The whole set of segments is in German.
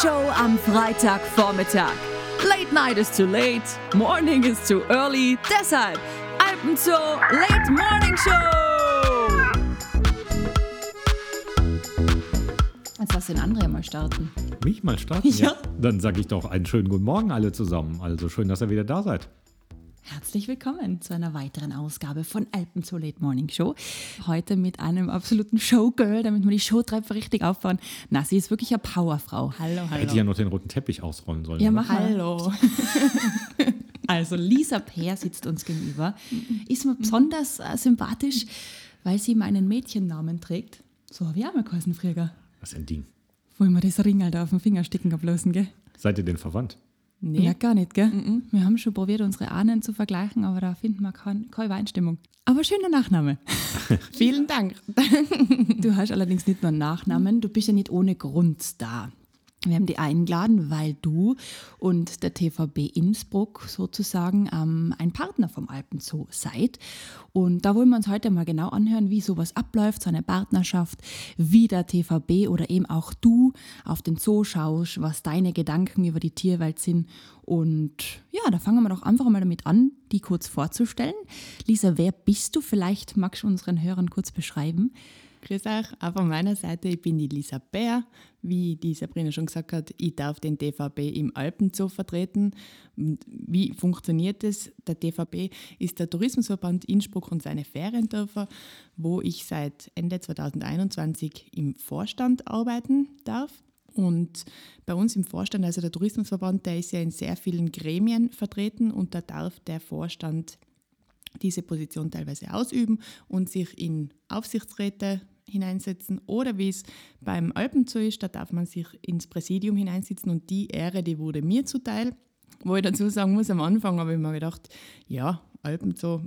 Show am Freitagvormittag. Late night is too late, morning is too early. Deshalb Alpenzoo Late Morning Show. Jetzt lass den André mal starten. Mich mal starten? Ja. Dann sage ich doch einen schönen guten Morgen alle zusammen. Also schön, dass ihr wieder da seid. Herzlich willkommen zu einer weiteren Ausgabe von Alpenzoo Late Morning Show. Heute mit einem absoluten Showgirl, damit wir die Showtreppe richtig aufbauen. Na, sie ist wirklich eine Powerfrau. Hallo, hallo. Hätte ja noch den roten Teppich ausrollen sollen. Ja, oder? mach Hallo. also Lisa Peer sitzt uns gegenüber. Ist mir besonders äh, sympathisch, weil sie meinen Mädchennamen trägt. So habe ich auch mal geheißen früher. Was ist ein Ding? Wo ich mir das Ring halt auf den Finger stecken habe lassen, gell? Seid ihr denn verwandt? Nee. Ja, gar nicht, gell? Wir haben schon probiert, unsere Ahnen zu vergleichen, aber da finden wir kein, keine Übereinstimmung. Aber schöner Nachname. Vielen Dank. Du hast allerdings nicht nur einen Nachnamen, du bist ja nicht ohne Grund da. Wir haben dich eingeladen, weil du und der TVB Innsbruck sozusagen ähm, ein Partner vom Alpenzoo seid. Und da wollen wir uns heute mal genau anhören, wie sowas abläuft, so eine Partnerschaft, wie der TVB oder eben auch du auf den Zoo schaust, was deine Gedanken über die Tierwelt sind. Und ja, da fangen wir doch einfach mal damit an, die kurz vorzustellen. Lisa, wer bist du? Vielleicht magst du unseren Hörern kurz beschreiben. Grüß euch, auch von meiner Seite, ich bin die Lisa Bär. Wie die Sabrina schon gesagt hat, ich darf den DVB im Alpenzoo vertreten. Wie funktioniert das? Der DVB ist der Tourismusverband Innsbruck und seine Feriendörfer, wo ich seit Ende 2021 im Vorstand arbeiten darf. Und bei uns im Vorstand, also der Tourismusverband, der ist ja in sehr vielen Gremien vertreten und da darf der Vorstand diese Position teilweise ausüben und sich in Aufsichtsräte hineinsetzen oder wie es beim Alpenzoo ist, da darf man sich ins Präsidium hineinsetzen und die Ehre, die wurde mir zuteil. Wo ich dazu sagen muss, am Anfang habe ich mir gedacht, ja, Alpenzoo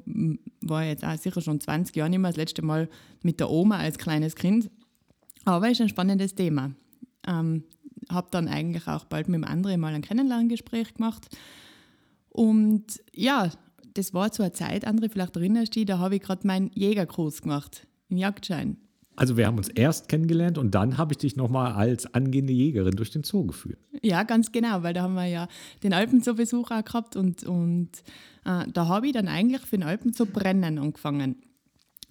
war jetzt auch sicher schon 20 Jahre nicht mehr das letzte Mal mit der Oma als kleines Kind. Aber ist ein spannendes Thema. Ähm, habe dann eigentlich auch bald mit dem anderen mal ein Kennenlerngespräch gemacht. Und ja, das war zu einer Zeit, André, vielleicht erinnerst du dich, da habe ich gerade meinen Jägerkurs gemacht, im Jagdschein. Also wir haben uns erst kennengelernt und dann habe ich dich nochmal als angehende Jägerin durch den Zoo geführt. Ja, ganz genau, weil da haben wir ja den Alpenzoo-Besuch auch gehabt und, und äh, da habe ich dann eigentlich für den Alpenzoo brennen angefangen.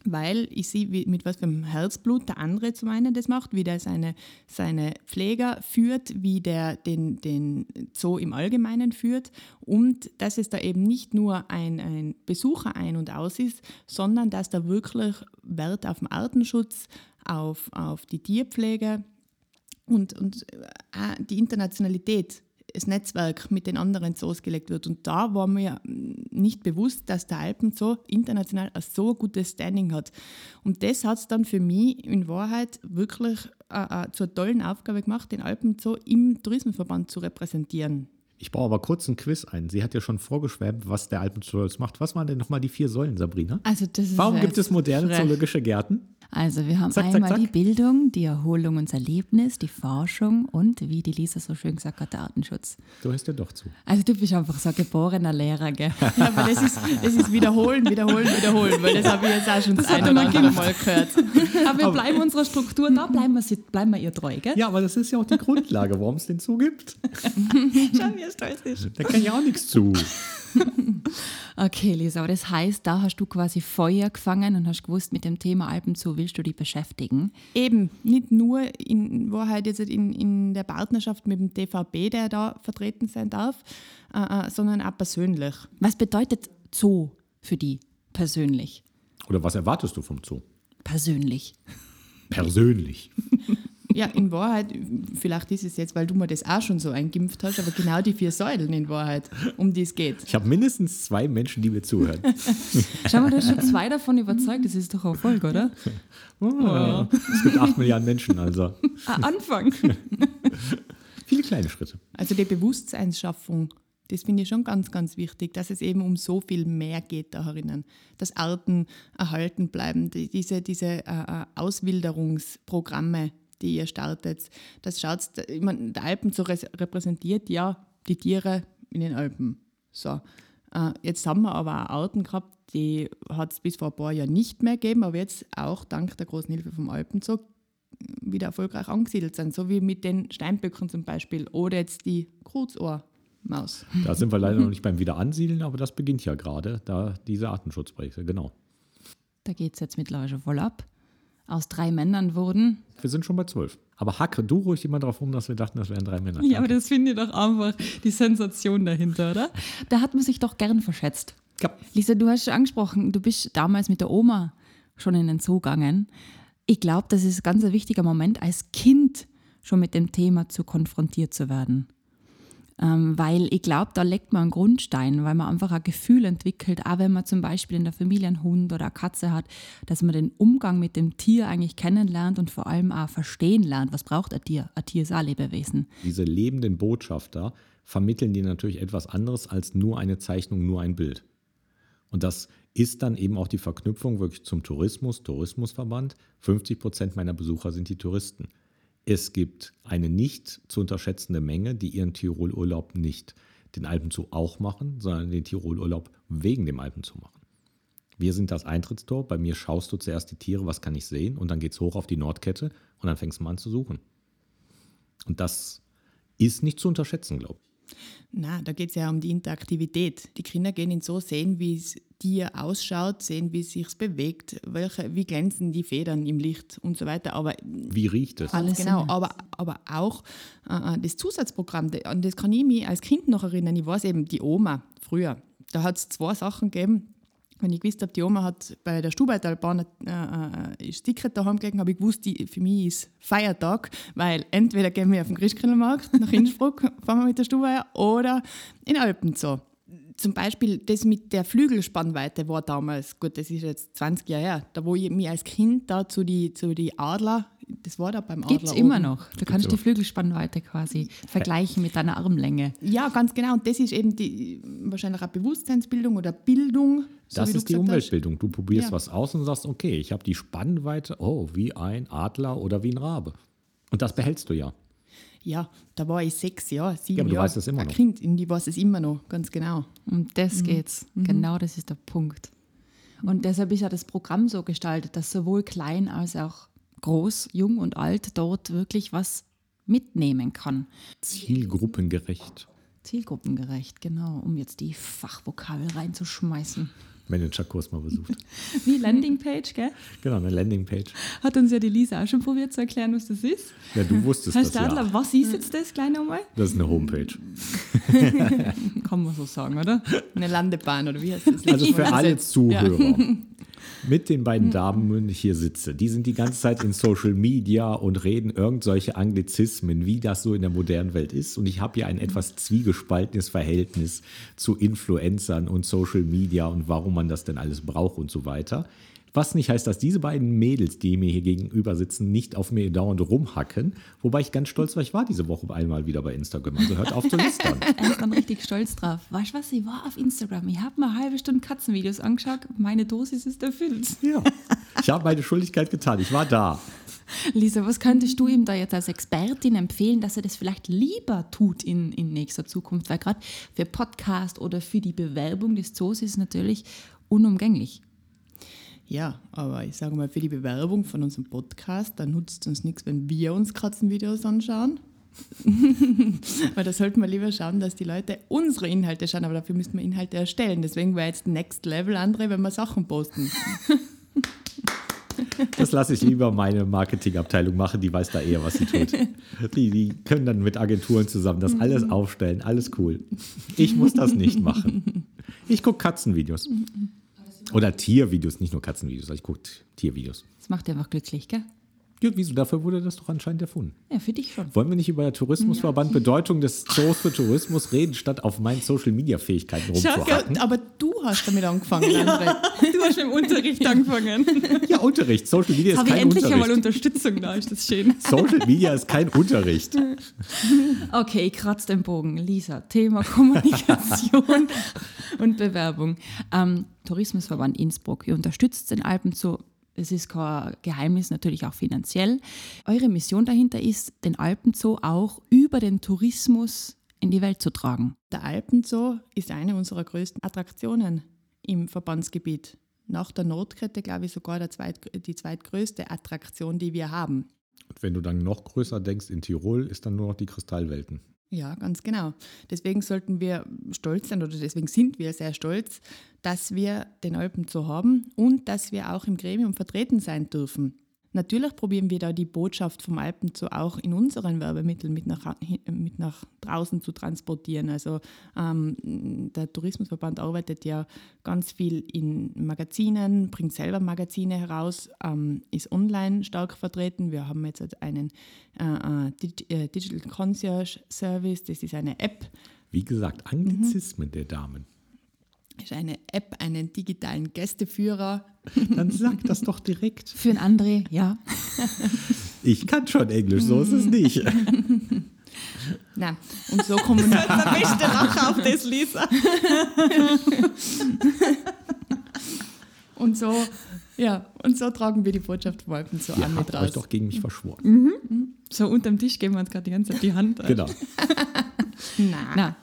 Weil ich sehe, mit was für einem Herzblut der andere zum einen das macht, wie der seine, seine Pfleger führt, wie der den, den Zoo im Allgemeinen führt. Und dass es da eben nicht nur ein, ein Besucher ein- und aus ist, sondern dass da wirklich Wert auf den Artenschutz, auf, auf die Tierpflege und, und äh, die Internationalität das Netzwerk mit den anderen Zoos gelegt wird. Und da war mir nicht bewusst, dass der Alpenzoo international ein so gutes Standing hat. Und das hat es dann für mich in Wahrheit wirklich äh, äh, zur tollen Aufgabe gemacht, den Alpenzoo im Tourismusverband zu repräsentieren. Ich baue aber kurz ein Quiz ein. Sie hat ja schon vorgeschwärmt, was der Alpenzoo alles macht. Was waren denn nochmal die vier Säulen, Sabrina? Also das ist Warum gibt es moderne zoologische Gärten? Also wir haben Zack, zack, einmal zack. die Bildung, die Erholung und das Erlebnis, die Forschung und, wie die Lisa so schön gesagt hat, der Artenschutz. Du hörst ja doch zu. Also du bist einfach so ein geborener Lehrer, gell? Ja, aber das ist, das ist wiederholen, wiederholen, wiederholen, weil das habe ich jetzt auch schon das eine oder andere Mal gehört. Aber wir bleiben unserer Struktur, da bleiben wir, bleiben wir ihr treu, gell? Ja, aber das ist ja auch die Grundlage, warum es den Zoo gibt. Schau, wie er stolz ist. Da kann ja auch nichts zu. Okay, Lisa, aber das heißt, da hast du quasi Feuer gefangen und hast gewusst, mit dem Thema Alpenzoo willst du dich beschäftigen. Eben, nicht nur in Wahrheit jetzt in, in der Partnerschaft mit dem DVB, der da vertreten sein darf, äh, äh, sondern auch persönlich. Was bedeutet Zoo für die persönlich? Oder was erwartest du vom Zoo? Persönlich. Persönlich. Ja, in Wahrheit, vielleicht ist es jetzt, weil du mir das auch schon so eingimpft hast, aber genau die vier Säulen in Wahrheit, um die es geht. Ich habe mindestens zwei Menschen, die mir zuhören. Schau mal, du hast schon zwei davon überzeugt, das ist doch Erfolg, oder? Oh. Es gibt acht Milliarden Menschen, also Ah, Anfang. viele kleine Schritte. Also die Bewusstseinsschaffung, das finde ich schon ganz, ganz wichtig, dass es eben um so viel mehr geht da herinnen. Dass Arten erhalten bleiben, die, diese, diese äh, äh, Auswilderungsprogramme, die ihr startet. Das schaut, ich meine, der Alpen so repräsentiert ja die Tiere in den Alpen. So. Äh, jetzt haben wir aber auch Arten gehabt, die hat es bis vor ein paar Jahren nicht mehr gegeben, aber jetzt auch dank der großen Hilfe vom Alpenzoo wieder erfolgreich angesiedelt sind, so wie mit den Steinböcken zum Beispiel oder jetzt die Kreuzohrmaus. Da sind wir leider noch nicht beim Wiederansiedeln, aber das beginnt ja gerade, da diese Artenschutzprojekte, genau. Da geht es jetzt mittlerweile schon voll ab. Aus drei Männern wurden. Wir sind schon bei zwölf. Aber hacke du ruhig immer darauf rum, dass wir dachten, das wären drei Männer. Ja, aber das finde ich doch einfach die Sensation dahinter, oder? Da hat man sich doch gern verschätzt. Ja. Lisa, du hast schon angesprochen, du bist damals mit der Oma schon in den Zoo gegangen. Ich glaube, das ist ein ganz wichtiger Moment, als Kind schon mit dem Thema zu konfrontiert zu werden. Ähm, weil ich glaube, da legt man einen Grundstein, weil man einfach ein Gefühl entwickelt, auch wenn man zum Beispiel in der Familie einen Hund oder eine Katze hat, dass man den Umgang mit dem Tier eigentlich kennenlernt und vor allem auch verstehen lernt, was braucht ein Tier. Ein Tier ist ein Lebewesen. Diese lebenden Botschafter vermitteln dir natürlich etwas anderes als nur eine Zeichnung, nur ein Bild. Und das ist dann eben auch die Verknüpfung wirklich zum Tourismus, Tourismusverband. 50 Prozent meiner Besucher sind die Touristen. Es gibt eine nicht zu unterschätzende Menge, die ihren Tirolurlaub nicht den Alpenzoo auch machen, sondern den Tirolurlaub wegen dem Alpenzoo machen. Wir sind das Eintrittstor. Bei mir schaust du zuerst die Tiere, was kann ich sehen? Und dann geht es hoch auf die Nordkette und dann fängst du mal an zu suchen. Und das ist nicht zu unterschätzen, glaube ich. Na, da geht es ja um die Interaktivität. Die Kinder gehen in so sehen, wie es Tier ausschaut, sehen, wie es sich bewegt, welche, wie glänzen die Federn im Licht und so weiter. Aber Wie riecht es? Alles genau, aber, aber auch äh, das Zusatzprogramm, an das kann ich mich als Kind noch erinnern. Ich weiß eben, die Oma früher, da hat es zwei Sachen gegeben. Wenn ich gewusst habe, die Oma hat bei der Stubaitalbahn äh, äh, Sticker daheim gelegen, habe ich gewusst, die, für mich ist Feiertag, weil entweder gehen wir auf den Christkindlmarkt nach Innsbruck, fahren wir mit der Stubaier, oder in Alpenzoo. Zum Beispiel das mit der Flügelspannweite war damals, gut, das ist jetzt 20 Jahre her, da wo ich mich als Kind da zu die, zu die Adler, das war da beim Adler Gibt es immer noch. Du kannst die immer. Flügelspannweite quasi vergleichen mit deiner Armlänge. Ja, ganz genau. Und das ist eben die wahrscheinlich auch Bewusstseinsbildung oder Bildung. so Das wie du ist die. Umweltbildung. Du probierst Ja. was aus und sagst, okay, ich habe die Spannweite, oh, wie ein Adler oder wie ein Rabe. Und das behältst du ja. Ja, da war ich sechs Jahre, sieben Ja, aber du Jahre. weißt es immer ein noch. Kind, und ich weiß es immer noch, ganz genau. Um das geht's. Genau das ist der Punkt. Und deshalb ist ja das Programm so gestaltet, dass sowohl klein als auch groß, jung und alt dort wirklich was mitnehmen kann. Zielgruppengerecht. Zielgruppengerecht, genau, um jetzt die Fachvokabel reinzuschmeißen. Managerkurs mal besucht. Wie Landingpage, gell? genau, eine Landingpage. Hat uns ja die Lisa auch schon probiert zu erklären, was das ist. Ja, du wusstest Herr das Stadler, ja. was ist jetzt das, gleich nochmal? Das ist eine Homepage. Kann man so sagen, oder? Eine Landebahn oder wie heißt das? Also für alle Ja. Mit den beiden Damen, die ich hier sitze, die sind die ganze Zeit in Social Media und reden irgendwelche Anglizismen, wie das so in der modernen Welt ist. Und ich habe ja ein etwas zwiegespaltenes Verhältnis zu Influencern und Social Media und warum man das denn alles braucht und so weiter. Was nicht heißt, dass diese beiden Mädels, die mir hier gegenüber sitzen, nicht auf mir dauernd rumhacken. Wobei ich ganz stolz war, ich war diese Woche einmal wieder bei Instagram. Also hört auf zu lästern. Er ist dann richtig stolz drauf. Weißt du was? Ich war auf Instagram. Ich habe mir eine halbe Stunde Katzenvideos angeschaut. Meine Dosis ist erfüllt. Ja, ich habe meine Schuldigkeit getan. Ich war da. Lisa, was könntest du ihm da jetzt als Expertin empfehlen, dass er das vielleicht lieber tut in, in nächster Zukunft? Weil gerade für Podcast oder für die Bewerbung des Zoos ist es natürlich unumgänglich. Ja, aber ich sage mal, für die Bewerbung von unserem Podcast, da nutzt uns nichts, wenn wir uns Katzenvideos anschauen. Weil da sollten wir lieber schauen, dass die Leute unsere Inhalte schauen, aber dafür müssen wir Inhalte erstellen. Deswegen wäre jetzt Next Level andere, wenn wir Sachen posten. Das lasse ich lieber meine Marketingabteilung machen, die weiß da eher, was sie tut. Die, die können dann mit Agenturen zusammen das alles aufstellen, alles cool. Ich muss das nicht machen. Ich gucke Katzenvideos. Oder Tiervideos, nicht nur Katzenvideos, ich gucke Tiervideos. Das macht einfach glücklich, gell? Ja, wieso? Dafür wurde das doch anscheinend erfunden. Ja, für dich schon. Wollen wir nicht über Tourismusverband, Bedeutung des Zoos für Tourismus reden, statt auf meinen Social-Media-Fähigkeiten Ja, rumzuhacken? aber du hast damit angefangen, André. Du hast mit dem Unterricht angefangen. Ja, Unterricht. Social Media ist habe ich kein endlich einmal Unterricht. Unterstützung da, ist das schön. Social Media ist kein Unterricht. Okay, ich kratze den Bogen. Lisa, Thema Kommunikation und Bewerbung. Ähm, Tourismusverband Innsbruck, ihr unterstützt den Alpenzoo. Es ist kein Geheimnis, natürlich auch finanziell. Eure Mission dahinter ist, den Alpenzoo auch über den Tourismus in die Welt zu tragen. Der Alpenzoo ist eine unserer größten Attraktionen im Verbandsgebiet. Nach der Nordkette, glaube ich, sogar der zweit, die zweitgrößte Attraktion, die wir haben. Und wenn du dann noch größer denkst, in Tirol ist dann nur noch die Kristallwelten. Ja, ganz genau. Deswegen sollten wir stolz sein oder deswegen sind wir sehr stolz, dass wir den Alpen zu haben und dass wir auch im Gremium vertreten sein dürfen. Natürlich probieren wir da die Botschaft vom Alpenzoo auch in unseren Werbemitteln mit nach, mit nach draußen zu transportieren. Also ähm, der Tourismusverband arbeitet ja ganz viel in Magazinen, bringt selber Magazine heraus, ähm, ist online stark vertreten. Wir haben jetzt einen äh, äh, Digital Concierge Service, das ist eine App. Wie gesagt, Anglizismen mhm. der Damen ist eine App, einen digitalen Gästeführer. Dann sag das doch direkt. Für ein André, ja. Ich kann schon Englisch, so ist es nicht. Nein, und so kommunizieren wir. Der beste Lacher auf das, Lisa. und so, ja, und so tragen wir die Botschaft vom Alpen so Ihr an mit raus. euch doch gegen mich verschworen. Mhm. So unterm Tisch geben wir uns gerade die ganze Zeit die Hand. Genau. Nein. Na.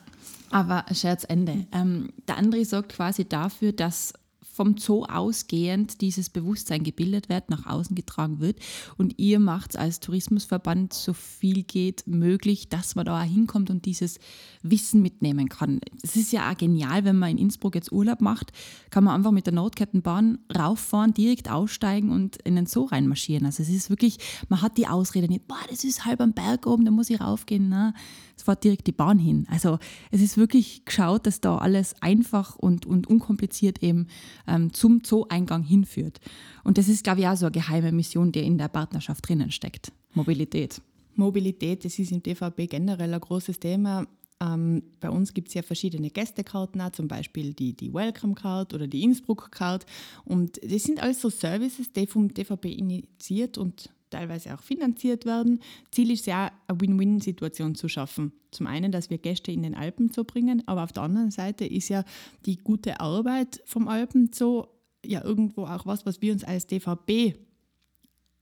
Aber Scherzende. Ähm, der André sorgt quasi dafür, dass vom Zoo ausgehend dieses Bewusstsein gebildet wird, nach außen getragen wird. Und ihr macht es als Tourismusverband so viel geht möglich, dass man da hinkommt und dieses Wissen mitnehmen kann. Es ist ja auch genial, wenn man in Innsbruck jetzt Urlaub macht, kann man einfach mit der Notkettenbahn rauffahren, direkt aussteigen und in den Zoo reinmarschieren. Also es ist wirklich, man hat die Ausrede nicht, boah, das ist halb am Berg oben, da muss ich raufgehen. Na, es fährt direkt die Bahn hin. Also es ist wirklich geschaut, dass da alles einfach und, und unkompliziert eben ähm, zum Zoo-Eingang hinführt. Und das ist, glaube ich, auch so eine geheime Mission, die in der Partnerschaft drinnen steckt. Mobilität. Mobilität, das ist im DVB generell ein großes Thema. Ähm, bei uns gibt es ja verschiedene Gästekarten, auch, zum Beispiel die, die Welcome Card oder die Innsbruck Card. Und das sind also Services, die vom DVB initiiert und teilweise auch finanziert werden. Ziel ist ja, eine Win-Win-Situation zu schaffen. Zum einen, dass wir Gäste in den Alpen zu bringen, aber auf der anderen Seite ist ja die gute Arbeit vom Alpenzoo ja irgendwo auch was, was wir uns als DVB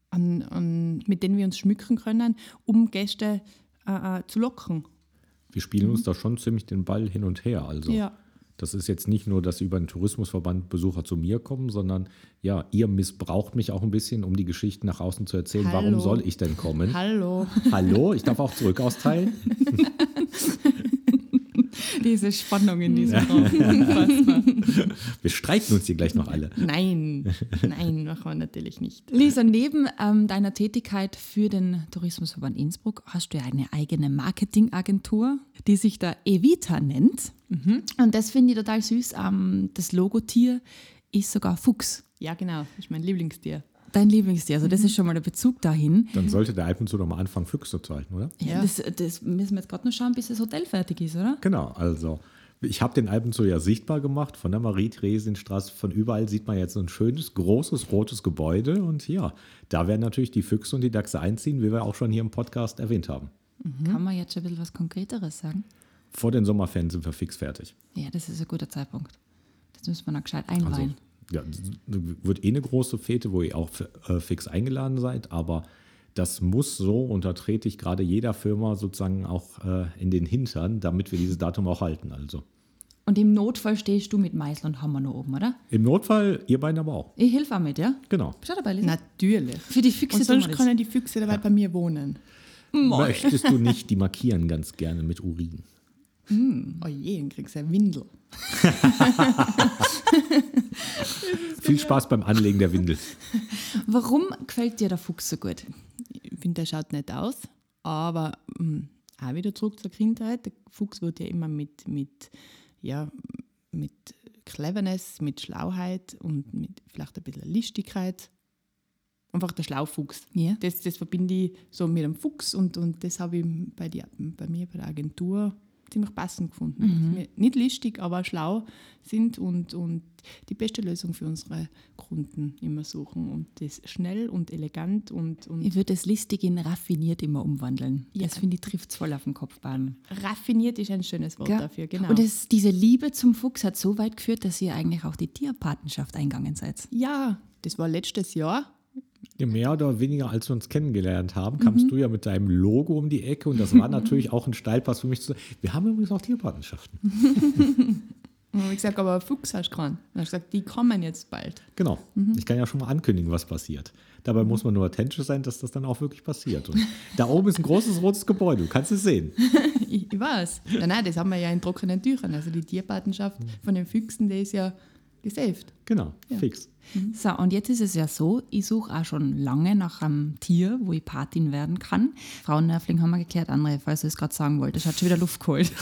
an, an, mit denen wir uns schmücken können, um Gäste äh, äh, zu locken. Wir spielen mhm. uns da schon ziemlich den Ball hin und her. Also ja. Das ist jetzt nicht nur, dass über den Tourismusverband Besucher zu mir kommen, sondern ja, ihr missbraucht mich auch ein bisschen, um die Geschichten nach außen zu erzählen. Hallo. Warum soll ich denn kommen? Hallo. Hallo, ich darf auch zurück austeilen. Diese Spannung in diesem Raum. wir streiten uns hier gleich noch alle. Nein, nein, machen wir natürlich nicht. Lisa, neben ähm, deiner Tätigkeit für den Tourismusverband Innsbruck hast du ja eine eigene Marketingagentur, die sich da Evita nennt. Mhm. Und das finde ich total süß. Ähm, das Logotier ist sogar Fuchs. Ja, genau, das ist mein Lieblingstier. Dein Lieblingstier, also das ist schon mal der Bezug dahin. Dann sollte der Alpenzoo doch mal anfangen, Füchse zu halten, oder? Ja, Das, das, müssen wir jetzt gerade noch schauen, bis das Hotel fertig ist, oder? Genau, also ich habe den Alpenzoo ja sichtbar gemacht, von der Marie-Theresienstraße, von überall sieht man jetzt so ein schönes, großes, rotes Gebäude und ja, da werden natürlich die Füchse und die Dachse einziehen, wie wir auch schon hier im Podcast erwähnt haben. Mhm. Kann man jetzt schon ein bisschen was Konkreteres sagen? Vor den Sommerferien sind wir fix fertig. Ja, das ist ein guter Zeitpunkt. Das müssen wir noch gescheit einweihen. Also, ja, wird eh eine große Fete, wo ihr auch äh, fix eingeladen seid, aber das muss so, und da trete ich gerade jeder Firma sozusagen auch äh, in den Hintern, damit wir dieses Datum auch halten. Also. Und im Notfall stehst du mit Meißel und Hammer noch oben, oder? Im Notfall, ihr beiden aber auch. Ich helfe auch mit, ja? Genau. Bist du dabei, Lisa? Natürlich. Für die Füchse. Und sonst können die Füchse dabei ja. bei mir wohnen. Möchtest du nicht, die markieren ganz gerne mit Urin. Mm. Oh je, dann kriegst du ja Windel. Viel Spaß beim Anlegen der Windel. Warum gefällt dir der Fuchs so gut? Ich finde, der schaut nicht aus, aber mh, hm, auch wieder zurück zur Kindheit. Der Fuchs wird ja immer mit, mit, ja, mit Cleverness, mit Schlauheit und mit vielleicht ein bisschen Listigkeit einfach der Schlaufuchs. Ja. Das, das verbinde ich so mit einem Fuchs und, und das habe ich bei, die, bei mir bei der Agentur ziemlich passend gefunden. Mhm. Nicht listig, aber schlau sind und, und die beste Lösung für unsere Kunden immer suchen und das schnell und elegant und. und ich würde das listig in raffiniert immer umwandeln. Ja. Das finde ich trifft es voll auf den Kopfbahn. Raffiniert ist ein schönes Wort ja. dafür, genau. Und das, diese Liebe zum Fuchs hat so weit geführt, dass ihr eigentlich auch die Tierpatenschaft eingegangen seid. Ja, das war letztes Jahr mehr oder weniger, als wir uns kennengelernt haben, kamst mhm. du ja mit deinem Logo um die Ecke und das war natürlich auch ein Steilpass für mich zu sagen, wir haben übrigens auch Tierpartnerschaften. Und ich gesagt, aber Fuchs hast du. Dann hast du gesagt, die kommen jetzt bald. Genau. Ich kann ja schon mal ankündigen, was passiert. Dabei muss man nur authentisch sein, dass das dann auch wirklich passiert. Und da oben ist ein großes rotes Gebäude, du kannst es sehen. Ich, ich weiß. Nein, nein, das haben wir ja in trockenen Tüchern. Also die Tierpatenschaft von den Füchsen, die ist ja gesaved. Genau, fix. So, und jetzt ist es ja so, ich suche auch schon lange nach einem Tier, wo ich Patin werden kann. Frauennervling haben wir geklärt, andere, falls du es gerade sagen wolltest, hat schon wieder Luft geholt.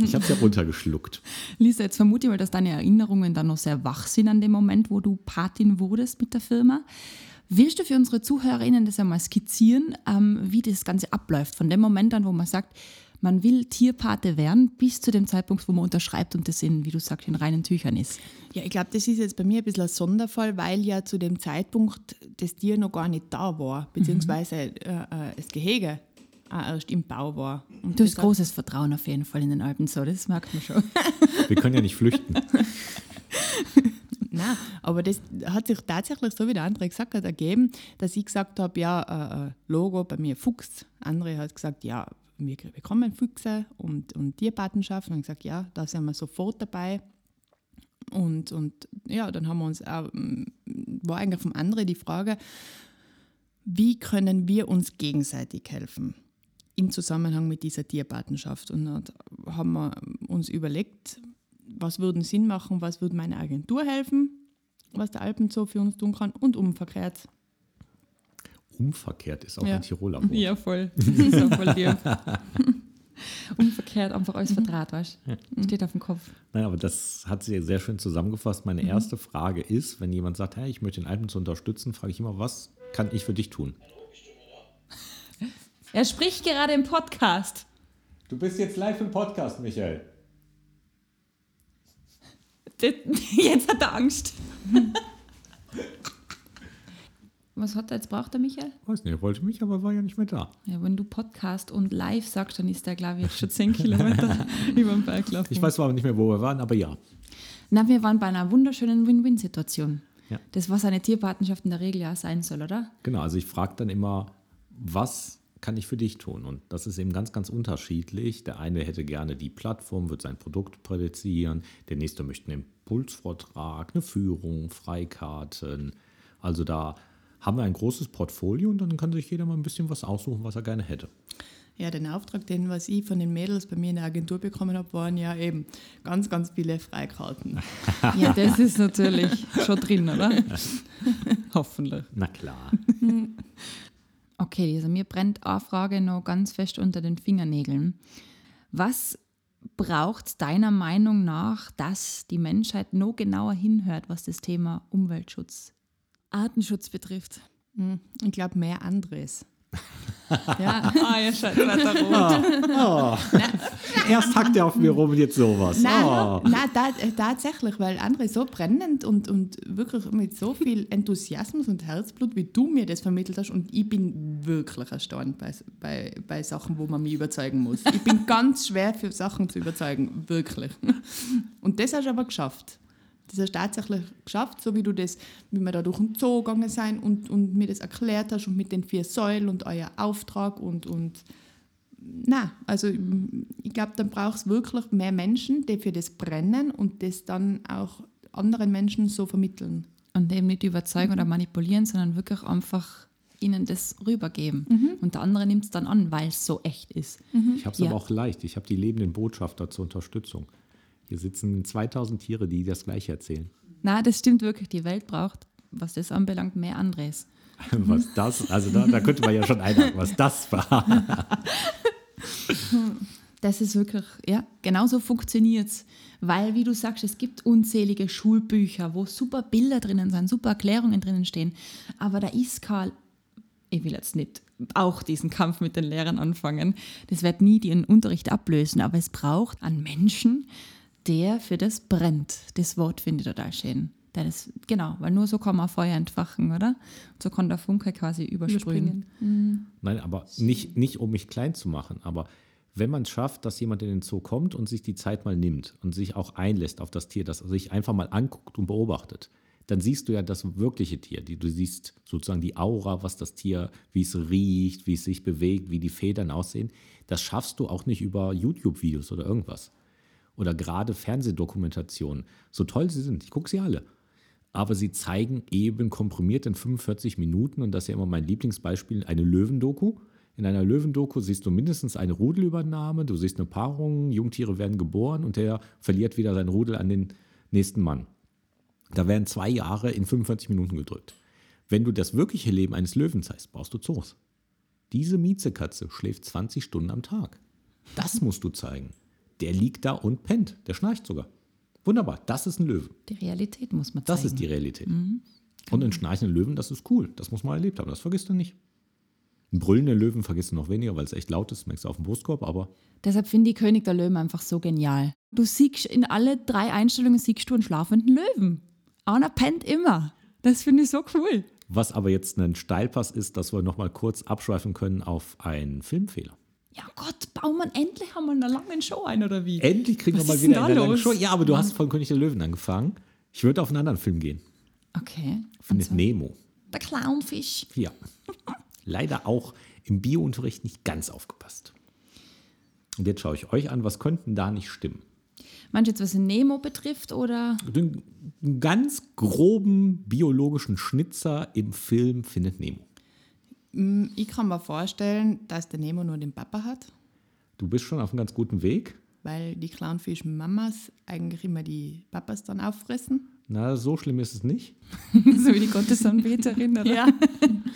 Ich habe es ja runtergeschluckt. Lisa, jetzt vermute ich mal, dass deine Erinnerungen dann noch sehr wach sind an dem Moment, wo du Patin wurdest mit der Firma. Willst du für unsere ZuhörerInnen das einmal skizzieren, ähm, wie das Ganze abläuft? Von dem Moment an, wo man sagt, man will Tierpate werden, bis zu dem Zeitpunkt, wo man unterschreibt und das in, wie du sagst, in reinen Tüchern ist. Ja, ich glaube, das ist jetzt bei mir ein bisschen ein Sonderfall, weil ja zu dem Zeitpunkt das Tier noch gar nicht da war, beziehungsweise äh, äh, das Gehege auch erst im Bau war. Und Du hast großes Vertrauen auf jeden Fall in den Alpen, so, das merkt man schon. Wir können ja nicht flüchten. Nein, aber das hat sich tatsächlich, so wie der andere gesagt hat, ergeben, dass ich gesagt habe, ja, äh, äh, Logo bei mir Fuchs. Andere hat gesagt, ja, wir bekommen Füchse und, und Tierpatenschaft. Und ich gesagt, ja, da sind wir sofort dabei. Und, und ja, dann haben wir uns auch, mm, war eigentlich vom anderen die Frage, wie können wir uns gegenseitig helfen im Zusammenhang mit dieser Tierpatenschaft? Und dann haben wir uns überlegt, was würde Sinn machen, was würde meine Agentur helfen, was der Alpenzoo für uns tun kann und umverkehrt. Umverkehrt ist auch Ja. ein Tiroler Wort. voll. Das ist auch voll. Umverkehrt, einfach alles verdraht, weißt du? Steht auf dem Kopf. Nein, aber das hat sie sehr schön zusammengefasst. Meine erste Frage ist, wenn jemand sagt, hey, ich möchte den Alpen zu unterstützen, frage ich immer, was kann ich für dich tun? Er spricht gerade im Podcast. Du bist jetzt live im Podcast, Michael. Jetzt hat er Angst. Was hat er jetzt braucht der Michael? Weiß nicht, er wollte mich, aber war ja nicht mehr da. Ja, wenn du Podcast und live sagst, dann ist der, glaube ich, jetzt schon 10 Kilometer über den Berg gelaufen. Ich weiß zwar nicht mehr, wo wir waren, aber ja. Na, wir waren bei einer wunderschönen Win-Win-Situation. Ja. Das, was eine Tierpatenschaft in der Regel ja sein soll, oder? Genau, also ich frage dann immer, was kann ich für dich tun? Und das ist eben ganz, ganz unterschiedlich. Der eine hätte gerne die Plattform, wird sein Produkt prädizieren. Der nächste möchte einen Impulsvortrag, eine Führung, Freikarten. Also da haben wir ein großes Portfolio und dann kann sich jeder mal ein bisschen was aussuchen, was er gerne hätte. Ja, den Auftrag, den was ich von den Mädels bei mir in der Agentur bekommen habe, waren ja eben ganz, ganz viele Freikarten. Ja, das ist natürlich schon drin, oder? Hoffentlich. Na klar. Okay, also mir brennt eine Frage noch ganz fest unter den Fingernägeln. Was braucht deiner Meinung nach, dass die Menschheit noch genauer hinhört, was das Thema Umweltschutz, Artenschutz betrifft? Hm, Ich glaube, mehr anderes. ja. Ah, ja, scheiße, rot. Erst hackt er auf mir rum und jetzt sowas. Nein, Oh. nein äh, tatsächlich, weil andere so brennend und, und wirklich mit so viel Enthusiasmus und Herzblut, wie du mir das vermittelt hast. Und ich bin wirklich erstaunt bei, bei, bei Sachen, wo man mich überzeugen muss. Ich bin ganz schwer für Sachen zu überzeugen, wirklich. Und das hast du aber geschafft. Das hast du tatsächlich geschafft, so wie du das, wie wir da durch den Zoo gegangen sind und, und mir das erklärt hast und mit den vier Säulen und euer Auftrag und, und Nein, also ich glaube, dann braucht es wirklich mehr Menschen, die für das brennen und das dann auch anderen Menschen so vermitteln. Und eben nicht überzeugen oder manipulieren, sondern wirklich einfach ihnen das rübergeben. Und der andere nimmt es dann an, weil es so echt ist. Ich habe es Ja. aber auch leicht. Ich habe die lebenden Botschafter zur Unterstützung. Hier sitzen 2000 Tiere, die das Gleiche erzählen. Na, das stimmt wirklich. Die Welt braucht, was das anbelangt, mehr Andres. Was das, also da, da könnte man ja schon einhaken, was das war. Das ist wirklich, ja, genauso funktioniert es. Weil, wie du sagst, es gibt unzählige Schulbücher, wo super Bilder drinnen sind, super Erklärungen drinnen stehen. Aber da ist kein, ich will jetzt nicht auch diesen Kampf mit den Lehrern anfangen. Das wird nie den Unterricht ablösen, aber es braucht einen Menschen, der für das brennt. Das Wort finde ich total schön. Der das, genau, weil nur so kann man Feuer entfachen, oder? Und so kann der Funke quasi überspringen. Nein, aber nicht, nicht um mich klein zu machen, aber wenn man es schafft, dass jemand in den Zoo kommt und sich die Zeit mal nimmt und sich auch einlässt auf das Tier, das sich einfach mal anguckt und beobachtet, dann siehst du ja das wirkliche Tier. Die, du siehst sozusagen die Aura, was das Tier, wie es riecht, wie es sich bewegt, wie die Federn aussehen. Das schaffst du auch nicht über YouTube-Videos oder irgendwas. Oder gerade Fernsehdokumentationen, so toll sie sind, ich gucke sie alle, aber sie zeigen eben komprimiert in 45 Minuten, und das ist ja immer mein Lieblingsbeispiel, eine Löwendoku. In einer Löwendoku siehst du mindestens eine Rudelübernahme, du siehst eine Paarung, Jungtiere werden geboren und der verliert wieder sein Rudel an den nächsten Mann. Da werden zwei Jahre in 45 Minuten gedrückt. Wenn du das wirkliche Leben eines Löwen zeigst, brauchst du Zoos. Diese Miezekatze schläft 20 Stunden am Tag. Das musst du zeigen. Der liegt da und pennt. Der schnarcht sogar. Wunderbar, das ist ein Löwe. Die Realität muss man zeigen. Das ist die Realität. Und ein schnarchender Löwen, das ist cool. Das muss man erlebt haben. Das vergisst du nicht. Ein brüllender Löwen vergisst du noch weniger, weil es echt laut ist, merkst du auf dem Brustkorb, aber Deshalb finde ich König der Löwen einfach so genial. Du siehst in alle drei Einstellungen siehst du einen schlafenden Löwen. Einer pennt immer. Das finde ich so cool. was aber jetzt ein Steilpass ist, dass wir nochmal kurz abschweifen können auf einen Filmfehler. Ja Gott, Baumann, endlich haben wir eine lange Show ein, oder wie? Endlich kriegen Was wir mal wieder eine lange? Show. Ja, aber du hast von König der Löwen angefangen. Ich würde auf einen anderen Film gehen. Okay. Findet Nemo. Der Clownfisch. Ja. Leider auch im Biounterricht nicht ganz aufgepasst. Und jetzt schaue ich euch an, was könnten da nicht stimmen? Meinst du jetzt, was den Nemo betrifft, oder? Den ganz groben biologischen Schnitzer im Film findet Nemo. Mm, Ich kann mir vorstellen, dass der Nemo nur den Papa hat, Du bist schon auf einem ganz guten Weg. weil die Clownfisch-Mamas eigentlich immer die Papas dann auffressen. Na, so schlimm ist es nicht. so wie die Gottesanbeterin, oder? Ja.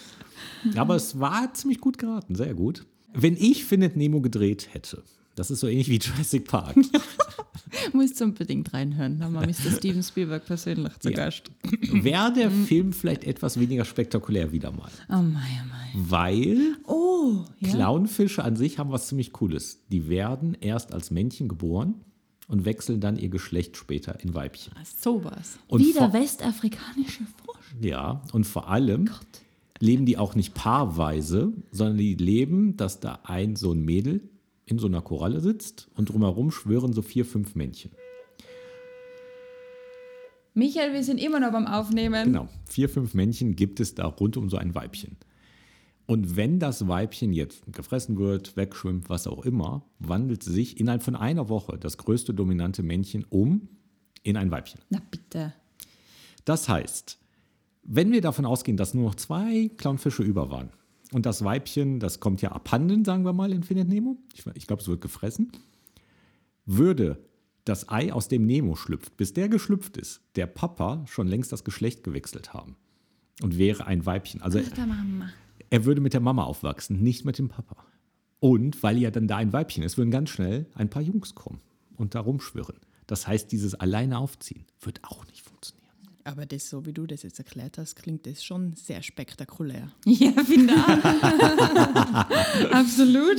Aber es war ziemlich gut geraten, sehr gut. Wenn ich Findet Nemo gedreht hätte, das ist so ähnlich wie Jurassic Park. Musst du unbedingt reinhören. Da haben wir Mr. Steven Spielberg persönlich zu Ja. Gast. Wäre der Film vielleicht etwas weniger spektakulär wieder mal. Oh mein, oh mein. Weil Oh, ja. Clownfische an sich haben was ziemlich Cooles. Die werden erst als Männchen geboren und wechseln dann ihr Geschlecht später in Weibchen. Sowas. Und Wie der westafrikanische Frosch. ja, und vor allem leben die auch nicht paarweise, sondern die leben, dass da ein so ein Mädel in so einer Koralle sitzt und drumherum schwören so vier, fünf Männchen. Michael, wir sind immer noch beim Aufnehmen. Genau, vier, fünf Männchen gibt es da rund um so ein Weibchen. Und wenn das Weibchen jetzt gefressen wird, wegschwimmt, was auch immer, wandelt sich innerhalb von einer Woche das größte dominante Männchen um in ein Weibchen. Na bitte. Das heißt, wenn wir davon ausgehen, dass nur noch zwei Clownfische über waren und das Weibchen, das kommt ja abhanden, sagen wir mal, in Findet Nemo, ich, ich glaube, es wird gefressen, würde das Ei, aus dem Nemo schlüpft, bis der geschlüpft ist, der Papa schon längst das Geschlecht gewechselt haben und wäre ein Weibchen. Also Der Mama. er würde mit der Mama aufwachsen, nicht mit dem Papa. Und weil ja dann da ein Weibchen ist, würden ganz schnell ein paar Jungs kommen und da rumschwirren. Das heißt, dieses alleine aufziehen wird auch nicht funktionieren. Aber das, so wie du das jetzt erklärt hast, klingt das schon sehr spektakulär. Ja, finde auch. Absolut.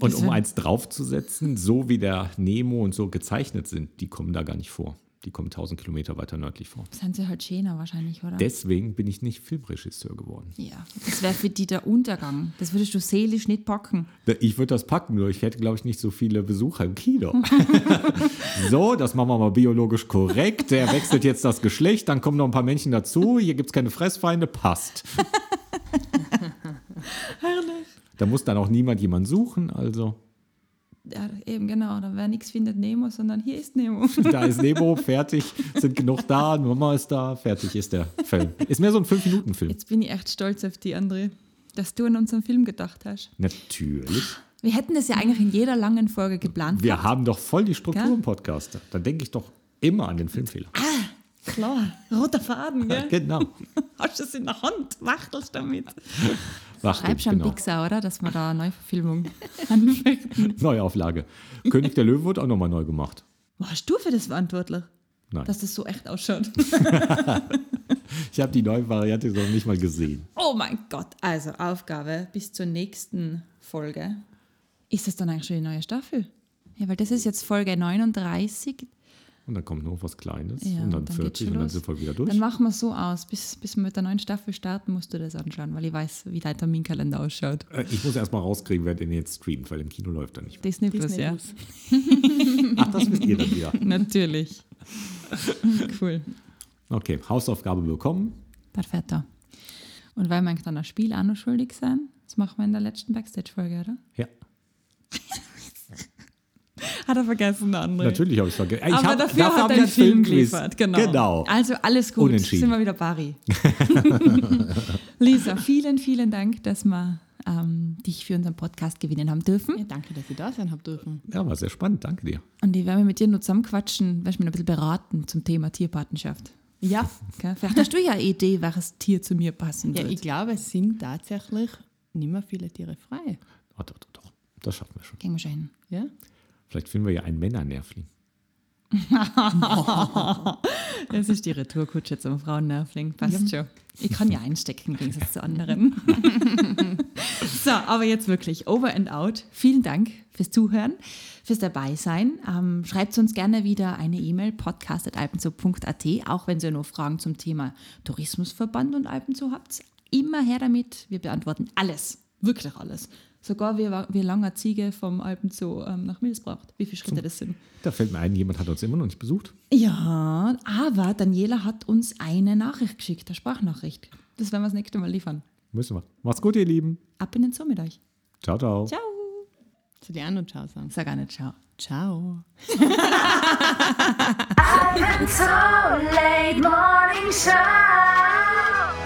Und um eins draufzusetzen, so wie der Nemo und so gezeichnet sind, die kommen da gar nicht vor. Die kommen 1000 Kilometer weiter nördlich vor. Sind sie halt schöner wahrscheinlich, oder? Deswegen bin ich nicht Filmregisseur geworden. ja, das wäre für die der Untergang. Das würdest du seelisch nicht packen. Ich würde das packen, nur ich hätte, glaube ich, nicht so viele Besucher im Kino. so, das machen wir mal biologisch korrekt. Der wechselt jetzt das Geschlecht, dann kommen noch ein paar Männchen dazu. Hier gibt es keine Fressfeinde, passt. Da muss dann auch niemand jemanden suchen, also Ja, eben genau. Da wäre nichts findet Nemo, sondern hier ist Nemo. da ist Nemo, fertig, sind genug da, Mama ist da, fertig ist der Film. Ist mehr so ein 5-Minuten-Film. Jetzt bin ich echt stolz auf die, André, dass du an unseren Film gedacht hast. Natürlich. Wir hätten das ja eigentlich in jeder langen Folge geplant. Wir haben doch voll die Struktur Gell? im Podcast. Da denke ich doch immer an den Filmfehler. Klar, roter Faden, gell? Genau. Hast du es in der Hand? Wachtelst damit? Wachtel, Schreib schon genau. Pixar, oder? Dass wir da eine Neuverfilmung anfangen. Neuauflage. König der Löwen wird auch nochmal neu gemacht. Warst du für das verantwortlich? Nein. Dass das so echt ausschaut. Ich habe die neue Variante noch nicht mal gesehen. Oh mein Gott. Also, Aufgabe bis zur nächsten Folge. Ist das dann eigentlich schon die neue Staffel? Ja, weil das ist jetzt Folge 39. Und dann kommt noch was Kleines Ja, und dann, geht's 40 schon und dann sind wir wieder durch. Dann machen wir es so aus. Bis, bis wir mit der neuen Staffel starten, musst du das anschauen, weil ich weiß, wie dein Terminkalender ausschaut. Äh, Ich muss erst mal rauskriegen, wer den jetzt streamt, weil im Kino läuft er nicht. Disney Plus, Disney ja. Plus. Ach, das wisst ihr dann wieder. Natürlich. cool. Okay, Hausaufgabe bekommen. Perfetto. Und weil wir dann ein Spiel auch noch schuldig sein, das machen wir in der letzten Backstage-Folge, oder? Ja. Hat er vergessen, der andere. Natürlich habe ich es vergessen. Ich Aber hab- dafür hat hab er einen ein Film geliefert. Genau. Genau. Also alles gut. Unentschieden. Sind wir wieder Barry. Lisa, vielen, vielen Dank, dass wir ähm, dich für unseren Podcast gewinnen haben dürfen. Ja, danke, dass ich da sein habe dürfen. Ja, war sehr spannend. Danke dir. Und ich werde mit dir noch zusammenquatschen, werde mich ein bisschen beraten zum Thema Tierpartnerschaft. Ja, Gell? Vielleicht hast du ja eine Idee, welches Tier zu mir passen ja wird. ich glaube, es sind tatsächlich nicht mehr viele Tiere frei. Oh, doch, doch, doch. Das schaffen wir schon. Gehen wir schon hin. Ja? Vielleicht finden wir ja einen Männernervling. Das ist die Retourkutsche zum Frauennervling. Passt schon. Ich kann ja einstecken im Gegensatz zu anderen. so, aber jetzt wirklich over and out. Vielen Dank fürs Zuhören, fürs Dabeisein. Ähm, schreibt uns gerne wieder eine E-Mail, podcast.alpenzoo.at, auch wenn ihr noch Fragen zum Thema Tourismusverband und Alpenzoo habt. Immer her damit. Wir beantworten alles. Wirklich alles. Sogar wie, wie lange eine Ziege vom Alpenzoo ähm, nach Mills braucht. Wie viele Schritte das sind. Da fällt mir ein, jemand hat uns immer noch nicht besucht. Ja, aber Daniela hat uns eine Nachricht geschickt, eine Sprachnachricht. Das werden wir das nächste Mal liefern. Müssen wir. Macht's gut, ihr Lieben. Ab in den Zoo mit euch. Ciao, ciao. Ciao. Ich auch noch Ciao sagen? Sag auch nicht ciao. Ciao. Alpenzoll late morning show.